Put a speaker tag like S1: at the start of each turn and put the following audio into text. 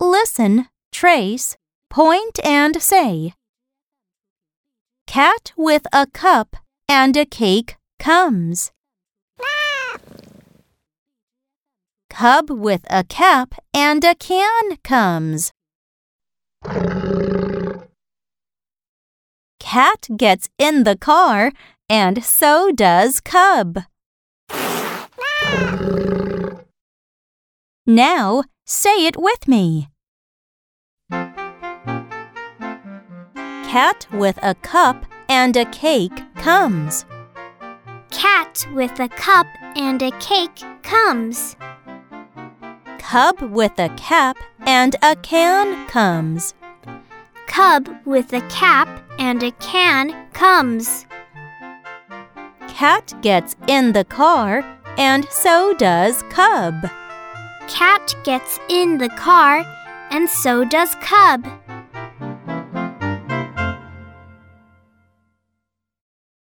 S1: Listen, trace, point, and say. Cat with a cup and a cake comes. Cub with a cap and a can comes. Cat gets in the car and so does Cub. Now say it with me. Cat with a cup and a cake comes.
S2: Cat with a cup and a cake comes.
S1: Cub with a cap and a can comes.
S2: Cub with a cap and a can comes.
S1: Cat gets in the car and so does Cub.
S2: Cat gets in the car and so does Cub.